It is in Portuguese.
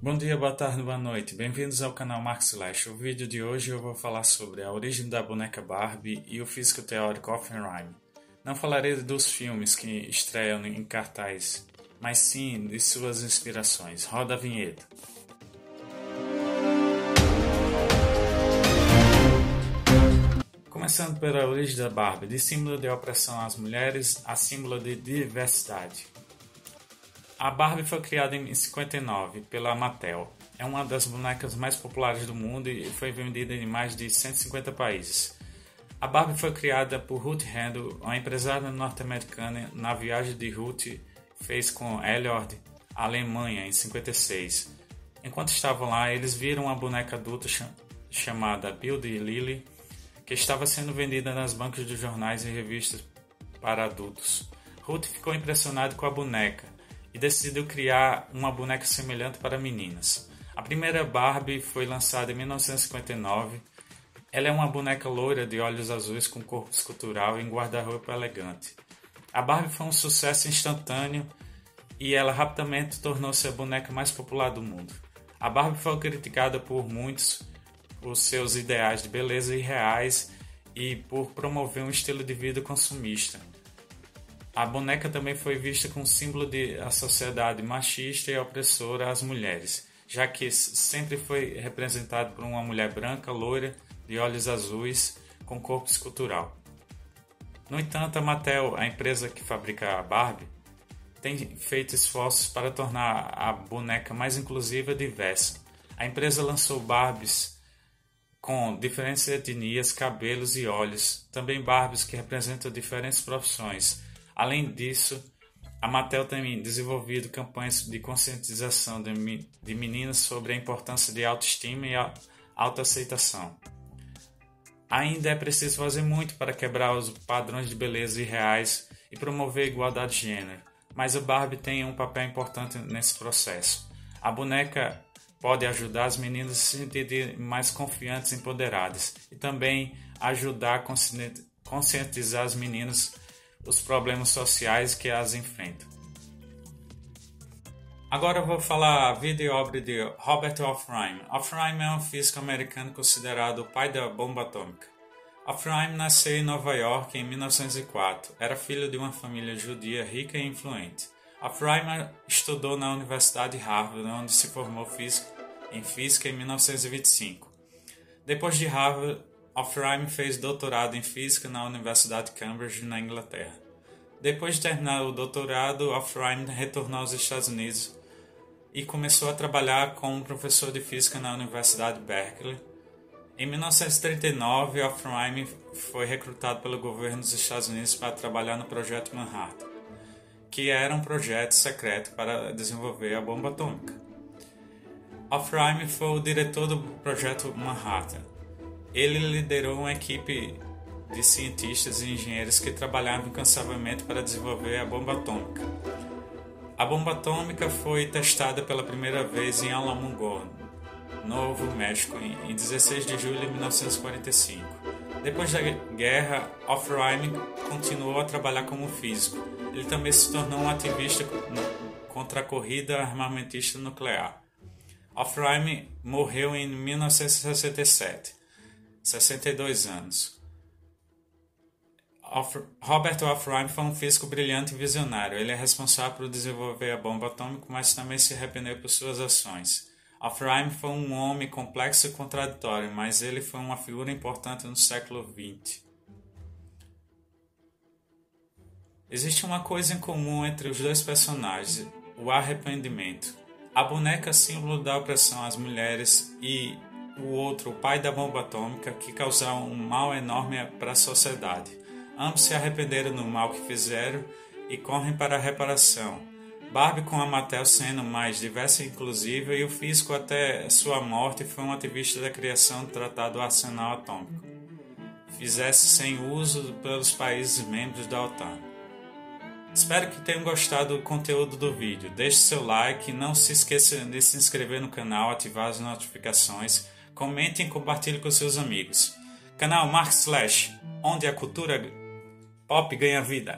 Bom dia, boa tarde, boa noite. Bem-vindos ao canal Max Slash. O vídeo de hoje eu vou falar sobre a origem da boneca Barbie e o físico teórico Oppenheim. Não falarei dos filmes que estreiam em cartaz, mas sim de suas inspirações. Roda a vinheta. Começando pela origem da Barbie, de símbolo de opressão às mulheres a símbolo de diversidade. A Barbie foi criada em 59 pela Mattel. É uma das bonecas mais populares do mundo e foi vendida em mais de 150 países. A Barbie foi criada por Ruth Handel, uma empresária norte-americana, na viagem de Ruth fez com Elliot à Alemanha em 56. Enquanto estavam lá, eles viram uma boneca adulta chamada Build Lily, que estava sendo vendida nas bancas de jornais e revistas para adultos. Ruth ficou impressionado com a boneca e decidiu criar uma boneca semelhante para meninas. A primeira Barbie foi lançada em 1959. Ela é uma boneca loira de olhos azuis com corpo escultural e um guarda-roupa elegante. A Barbie foi um sucesso instantâneo e ela rapidamente tornou-se a boneca mais popular do mundo. A Barbie foi criticada por muitos por seus ideais de beleza irreais e por promover um estilo de vida consumista. A boneca também foi vista como símbolo de a sociedade machista e opressora às mulheres, já que sempre foi representado por uma mulher branca, loira, de olhos azuis, com corpo escultural. No entanto, a Mattel, a empresa que fabrica a Barbie, tem feito esforços para tornar a boneca mais inclusiva e diversa. A empresa lançou Barbies com diferentes etnias, cabelos e olhos, também Barbies que representam diferentes profissões, Além disso, a Mattel tem desenvolvido campanhas de conscientização de meninas sobre a importância de autoestima e autoaceitação. Ainda é preciso fazer muito para quebrar os padrões de beleza irreais e promover a igualdade de gênero, mas a Barbie tem um papel importante nesse processo. A boneca pode ajudar as meninas a se sentirem mais confiantes e empoderadas e também ajudar a conscientizar as meninas os problemas sociais que as enfrentam. Agora vou falar a vida e obra de Robert Oppenheim. Oppenheim é um físico americano considerado o pai da bomba atômica. Oppenheim nasceu em Nova York em 1904. Era filho de uma família judia rica e influente. Oppenheim estudou na Universidade de Harvard, onde se formou em física em 1925. Depois de Harvard, Oppenheim fez doutorado em física na Universidade de Cambridge, na Inglaterra. Depois de terminar o doutorado, Oppenheim retornou aos Estados Unidos e começou a trabalhar como professor de física na Universidade de Berkeley. Em 1939, Oppenheim foi recrutado pelo governo dos Estados Unidos para trabalhar no Projeto Manhattan, que era um projeto secreto para desenvolver a bomba atômica. Oppenheim foi o diretor do Projeto Manhattan ele liderou uma equipe de cientistas e engenheiros que trabalhavam incansavelmente para desenvolver a bomba atômica. A bomba atômica foi testada pela primeira vez em Alamogordo, Novo México, em 16 de julho de 1945. Depois da guerra, Oppenheim continuou a trabalhar como físico. Ele também se tornou um ativista contra a corrida armamentista nuclear. Oppenheim morreu em 1967. 62 anos. Robert Oppenheim foi um físico brilhante e visionário. Ele é responsável por desenvolver a bomba atômica, mas também se arrependeu por suas ações. Oppenheim foi um homem complexo e contraditório, mas ele foi uma figura importante no século XX. Existe uma coisa em comum entre os dois personagens: o arrependimento. A boneca símbolo da opressão às mulheres e o outro, o pai da bomba atômica, que causou um mal enorme para a sociedade. Ambos se arrependeram do mal que fizeram e correm para a reparação. Barbie com a Mattel sendo mais diversa e inclusiva e o físico até sua morte foi um ativista da criação do Tratado Arsenal Atômico. Fizesse sem uso pelos países membros da OTAN. Espero que tenham gostado do conteúdo do vídeo. Deixe seu like, não se esqueça de se inscrever no canal, ativar as notificações comente e compartilhe com seus amigos. Canal Mark Slash, onde a cultura pop ganha vida.